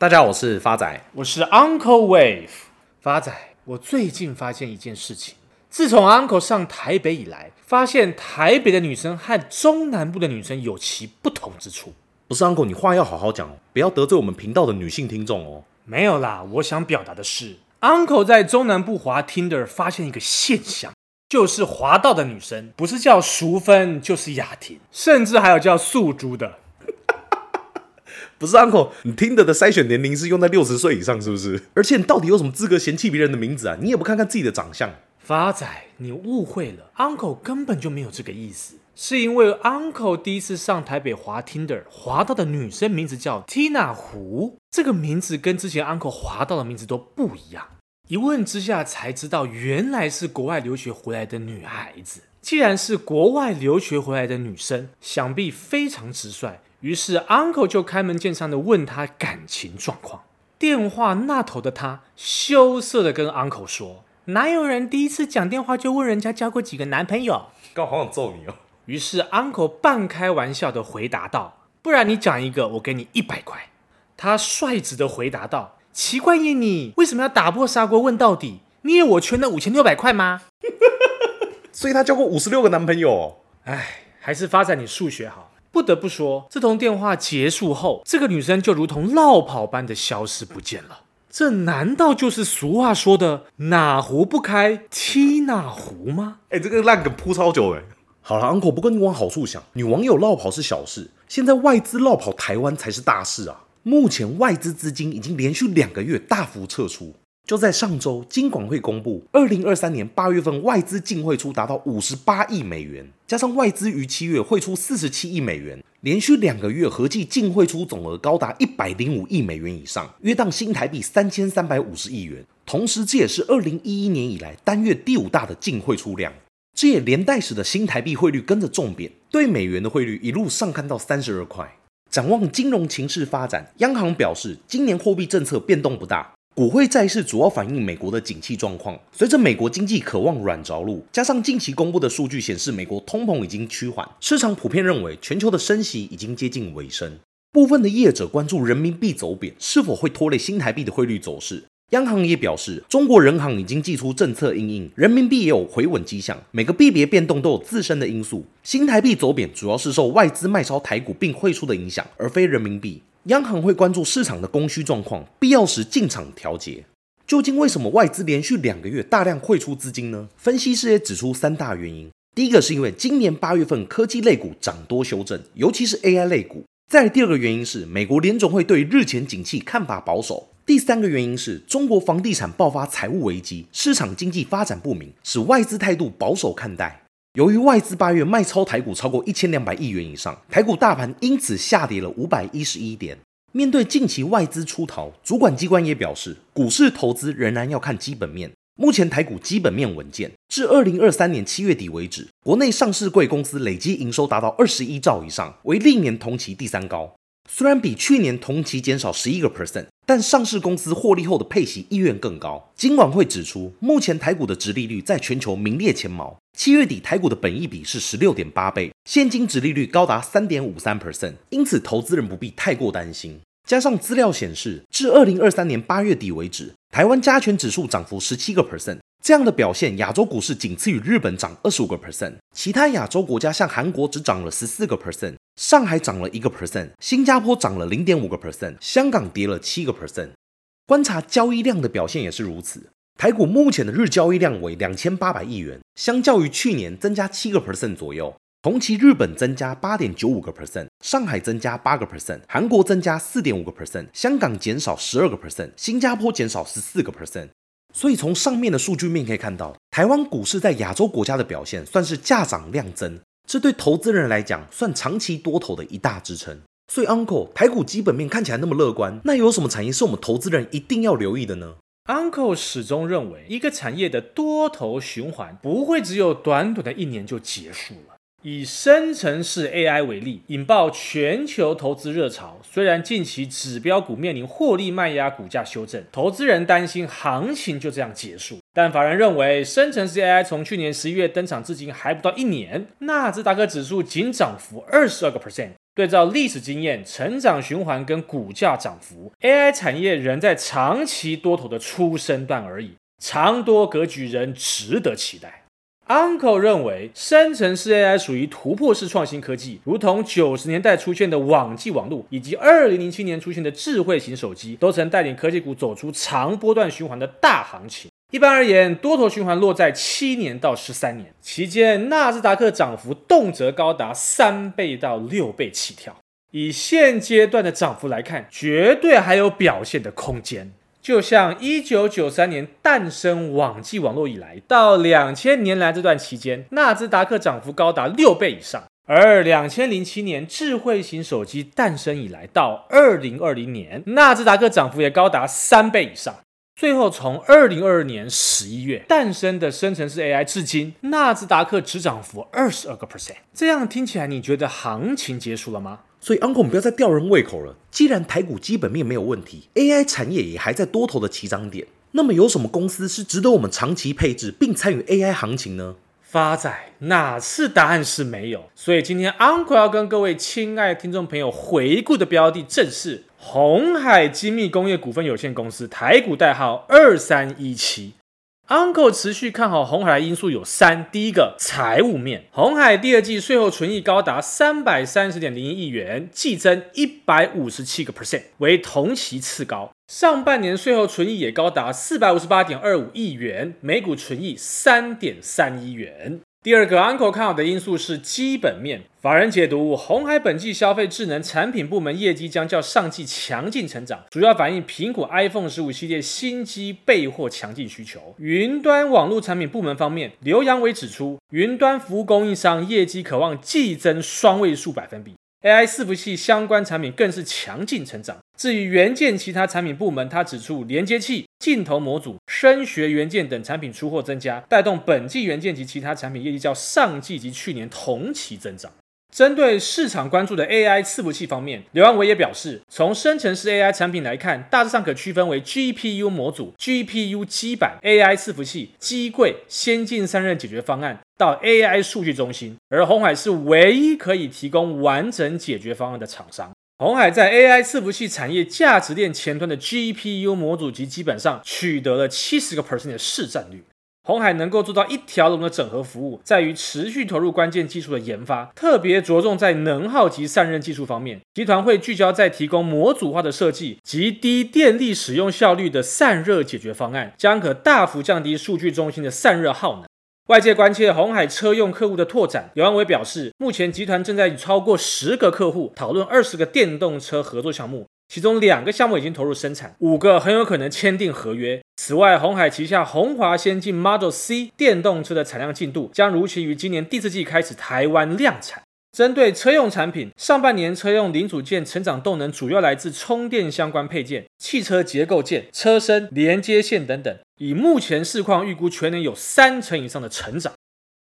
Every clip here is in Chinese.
大家好，我是发仔，我是 Uncle Wave。发仔，我最近发现一件事情，自从 Uncle 上台北以来，发现台北的女生和中南部的女生有其不同之处。不是 Uncle，你话要好好讲，不要得罪我们频道的女性听众哦。没有啦，我想表达的是，Uncle 在中南部滑 Tinder 发现一个现象。就是滑到的女生，不是叫淑芬，就是雅婷，甚至还有叫素珠的。不是 uncle，你听的的筛选年龄是用在六十岁以上，是不是？而且你到底有什么资格嫌弃别人的名字啊？你也不看看自己的长相。发仔，你误会了，uncle 根本就没有这个意思，是因为 uncle 第一次上台北滑 Tinder，滑到的女生名字叫 Tina 胡，这个名字跟之前 uncle 滑到的名字都不一样。一问之下才知道，原来是国外留学回来的女孩子。既然是国外留学回来的女生，想必非常直率。于是 uncle 就开门见山的问他感情状况。电话那头的他羞涩的跟 uncle 说：“哪有人第一次讲电话就问人家交过几个男朋友？”刚好想揍你哦。于是 uncle 半开玩笑的回答道：“不然你讲一个，我给你一百块。”他率直的回答道。奇怪耶，你为什么要打破砂锅问到底？你以为我缺那五千六百块吗？所以他交过五十六个男朋友哦。哎，还是发展你数学好。不得不说，这通电话结束后，这个女生就如同落跑般的消失不见了。这难道就是俗话说的哪壶不开提哪壶吗？哎，这个烂梗铺超久哎。好了，uncle，不过你往好处想，女网友落跑是小事，现在外资落跑台湾才是大事啊。目前外资资金已经连续两个月大幅撤出。就在上周，金管会公布，二零二三年八月份外资净汇出达到五十八亿美元，加上外资于七月汇出四十七亿美元，连续两个月合计净汇出总额高达一百零五亿美元以上，约当新台币三千三百五十亿元。同时，这也是二零一一年以来单月第五大的净汇出量。这也连带使得新台币汇率跟着重贬，对美元的汇率一路上看到三十二块。展望金融情势发展，央行表示，今年货币政策变动不大，股汇债市主要反映美国的景气状况。随着美国经济渴望软着陆，加上近期公布的数据显示，美国通膨已经趋缓，市场普遍认为全球的升息已经接近尾声。部分的业者关注人民币走贬是否会拖累新台币的汇率走势。央行也表示，中国人行已经祭出政策因应，人民币也有回稳迹象。每个币别变动都有自身的因素。新台币走贬主要是受外资卖超台股并汇出的影响，而非人民币。央行会关注市场的供需状况，必要时进场调节。究竟为什么外资连续两个月大量汇出资金呢？分析师也指出三大原因。第一个是因为今年八月份科技类股涨多修正，尤其是 AI 类股。再第二个原因是美国联准会对日前景气看法保守。第三个原因是中国房地产爆发财务危机，市场经济发展不明，使外资态度保守看待。由于外资八月卖超台股超过一千两百亿元以上，台股大盘因此下跌了五百一十一点。面对近期外资出逃，主管机关也表示，股市投资仍然要看基本面。目前台股基本面稳健，至二零二三年七月底为止，国内上市贵公司累计营收达到二十一兆以上，为历年同期第三高。虽然比去年同期减少十一个 percent，但上市公司获利后的配息意愿更高。金管会指出，目前台股的殖利率在全球名列前茅。七月底台股的本益比是十六点八倍，现金殖利率高达三点五三 percent，因此投资人不必太过担心。加上资料显示，至二零二三年八月底为止，台湾加权指数涨幅十七个 percent。这样的表现，亚洲股市仅次于日本涨二十五个 percent，其他亚洲国家像韩国只涨了十四个 percent，上海涨了一个 percent，新加坡涨了零点五个 percent，香港跌了七个 percent。观察交易量的表现也是如此，台股目前的日交易量为两千八百亿元，相较于去年增加七个 percent 左右。同期日本增加八点九五个 percent，上海增加八个 percent，韩国增加四点五个 percent，香港减少十二个 percent，新加坡减少十四个 percent。所以从上面的数据面可以看到，台湾股市在亚洲国家的表现算是价涨量增，这对投资人来讲算长期多头的一大支撑。所以 Uncle，台股基本面看起来那么乐观，那有什么产业是我们投资人一定要留意的呢？Uncle 始终认为，一个产业的多头循环不会只有短短的一年就结束了。以生成式 AI 为例，引爆全球投资热潮。虽然近期指标股面临获利卖压，股价修正，投资人担心行情就这样结束。但法人认为，生成式 AI 从去年十一月登场至今还不到一年，纳斯达克指数仅涨幅二十二个 percent，对照历史经验、成长循环跟股价涨幅，AI 产业仍在长期多头的初生段而已，长多格局仍值得期待。Uncle 认为，生成式 AI 属于突破式创新科技，如同九十年代出现的网际网络，以及二零零七年出现的智慧型手机，都曾带领科技股走出长波段循环的大行情。一般而言，多头循环落在七年到十三年期间，纳斯达克涨幅动辄高达三倍到六倍起跳。以现阶段的涨幅来看，绝对还有表现的空间。就像一九九三年诞生网际网络以来，到两千年来这段期间，纳斯达克涨幅高达六倍以上；而两千零七年智慧型手机诞生以来，到二零二零年，纳斯达克涨幅也高达三倍以上。最后，从二零二二年十一月诞生的生成式 AI 至今，纳斯达克只涨幅二十二个 percent。这样听起来，你觉得行情结束了吗？所以，Uncle，我们不要再吊人胃口了。既然台股基本面没有问题，AI 产业也还在多头的起涨点，那么有什么公司是值得我们长期配置并参与 AI 行情呢？发仔，哪次答案是没有？所以今天 Uncle 要跟各位亲爱的听众朋友回顾的标的正是。鸿海精密工业股份有限公司，台股代号二三一七。Uncle 持续看好红海的因素有三：第一个，财务面，红海第二季税后纯益高达三百三十点零一亿元，季增一百五十七个 percent，为同期次高。上半年税后纯益也高达四百五十八点二五亿元，每股纯益三点三一元。第二个 Uncle 看好的因素是基本面，法人解读红海本季消费智能产品部门业绩将较上季强劲成长，主要反映苹果 iPhone 十五系列新机备货强劲需求。云端网络产品部门方面，刘扬伟指出，云端服务供应商业绩可望季增双位数百分比。AI 伺服器相关产品更是强劲成长。至于元件其他产品部门，他指出，连接器、镜头模组、声学元件等产品出货增加，带动本季元件及其他产品业绩较上季及去年同期增长。针对市场关注的 AI 伺服器方面，刘安伟也表示，从生成式 AI 产品来看，大致上可区分为 GPU 模组、GPU 基板、AI 伺服器、机柜、先进散热解决方案到 AI 数据中心，而鸿海是唯一可以提供完整解决方案的厂商。鸿海在 AI 伺服器产业价值链前端的 GPU 模组及基板上取得了七十个 percent 的市占率。鸿海能够做到一条龙的整合服务，在于持续投入关键技术的研发，特别着重在能耗及散热技术方面。集团会聚焦在提供模组化的设计及低电力使用效率的散热解决方案，将可大幅降低数据中心的散热耗能。外界关切鸿海车用客户的拓展，刘安伟表示，目前集团正在与超过十个客户讨论二十个电动车合作项目。其中两个项目已经投入生产，五个很有可能签订合约。此外，鸿海旗下红华先进 Model C 电动车的产量进度将如期于今年第四季开始台湾量产。针对车用产品，上半年车用零组件成长动能主要来自充电相关配件、汽车结构件、车身连接线等等。以目前市况预估，全年有三成以上的成长。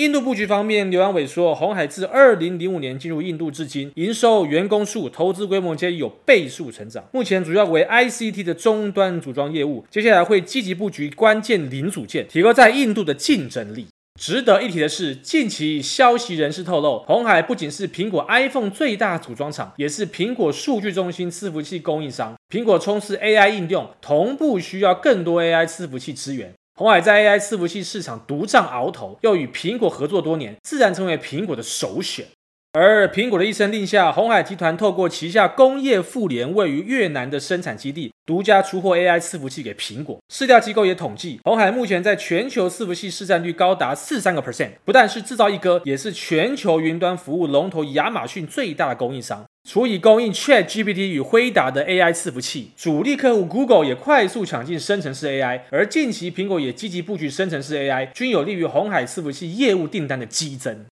印度布局方面，刘洋伟说，鸿海自二零零五年进入印度至今，营收、员工数、投资规模皆有倍数成长。目前主要为 ICT 的终端组装业务，接下来会积极布局关键零组件，提高在印度的竞争力。值得一提的是，近期消息人士透露，鸿海不仅是苹果 iPhone 最大组装厂，也是苹果数据中心伺服器供应商。苹果冲刺 AI 应用，同步需要更多 AI 伺服器支援。鸿海在 AI 伺服器市场独占鳌头，又与苹果合作多年，自然成为苹果的首选。而苹果的一声令下，鸿海集团透过旗下工业互联位于越南的生产基地，独家出货 AI 伺服器给苹果。市调机构也统计，鸿海目前在全球伺服器市占率高达四三个 percent，不但是制造一哥，也是全球云端服务龙头亚马逊最大的供应商。除以供应 ChatGPT 与辉达的 AI 伺服器，主力客户 Google 也快速抢进生成式 AI，而近期苹果也积极布局生成式 AI，均有利于红海伺服器业务订单的激增。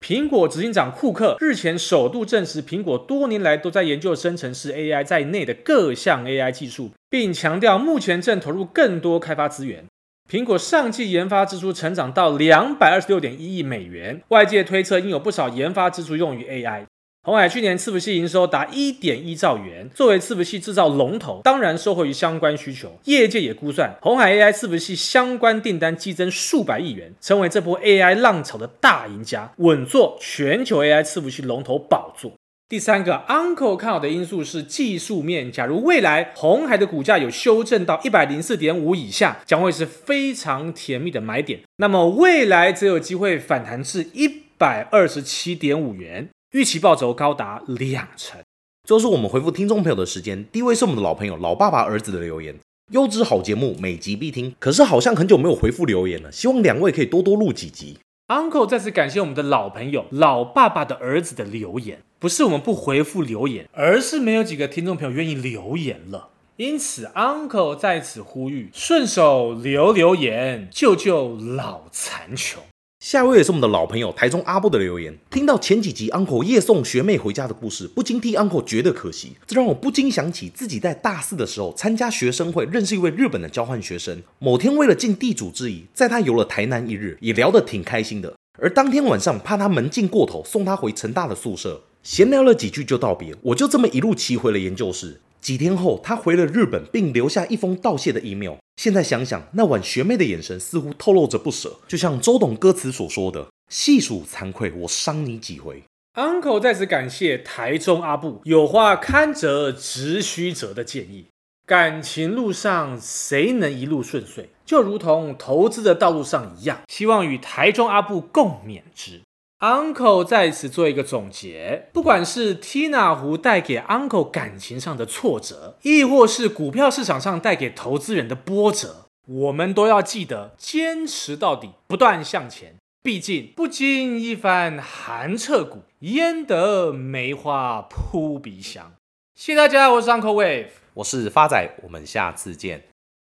苹果执行长库克日前首度证实，苹果多年来都在研究生成式 AI 在内的各项 AI 技术，并强调目前正投入更多开发资源。苹果上季研发支出成长到两百二十六点一亿美元，外界推测应有不少研发支出用于 AI。鸿海去年伺服器营收达一点一兆元，作为伺服器制造龙头，当然受惠于相关需求。业界也估算，鸿海 AI 伺服器相关订单激增数百亿元，成为这波 AI 浪潮的大赢家，稳坐全球 AI 伺服器龙头宝座。第三个，Uncle 看好的因素是技术面。假如未来红海的股价有修正到一百零四点五以下，将会是非常甜蜜的买点。那么未来则有机会反弹至一百二十七点五元，预期报酬高达两成。最后是我们回复听众朋友的时间，第一位是我们的老朋友老爸爸儿子的留言。优质好节目，每集必听。可是好像很久没有回复留言了，希望两位可以多多录几集。Uncle 再次感谢我们的老朋友老爸爸的儿子的留言，不是我们不回复留言，而是没有几个听众朋友愿意留言了。因此，Uncle 在此呼吁，顺手留留言，救救老残穷。下一位也是我们的老朋友台中阿布的留言，听到前几集 Uncle 夜送学妹回家的故事，不禁替 Uncle 觉得可惜。这让我不禁想起自己在大四的时候参加学生会，认识一位日本的交换学生。某天为了尽地主之谊，在他游了台南一日，也聊得挺开心的。而当天晚上，怕他门禁过头，送他回成大的宿舍，闲聊了几句就道别。我就这么一路骑回了研究室。几天后，他回了日本，并留下一封道谢的 email。现在想想，那晚学妹的眼神似乎透露着不舍，就像周董歌词所说的：“细数惭愧，我伤你几回。” Uncle 在此感谢台中阿布有话堪折直须折的建议。感情路上，谁能一路顺遂？就如同投资的道路上一样，希望与台中阿布共勉之。Uncle 在此做一个总结，不管是 Tina 胡带给 Uncle 感情上的挫折，亦或是股票市场上带给投资人的波折，我们都要记得坚持到底，不断向前。毕竟不经一番寒彻骨，焉得梅花扑鼻香。谢谢大家，我是 Uncle Wave，我是发仔，我们下次见。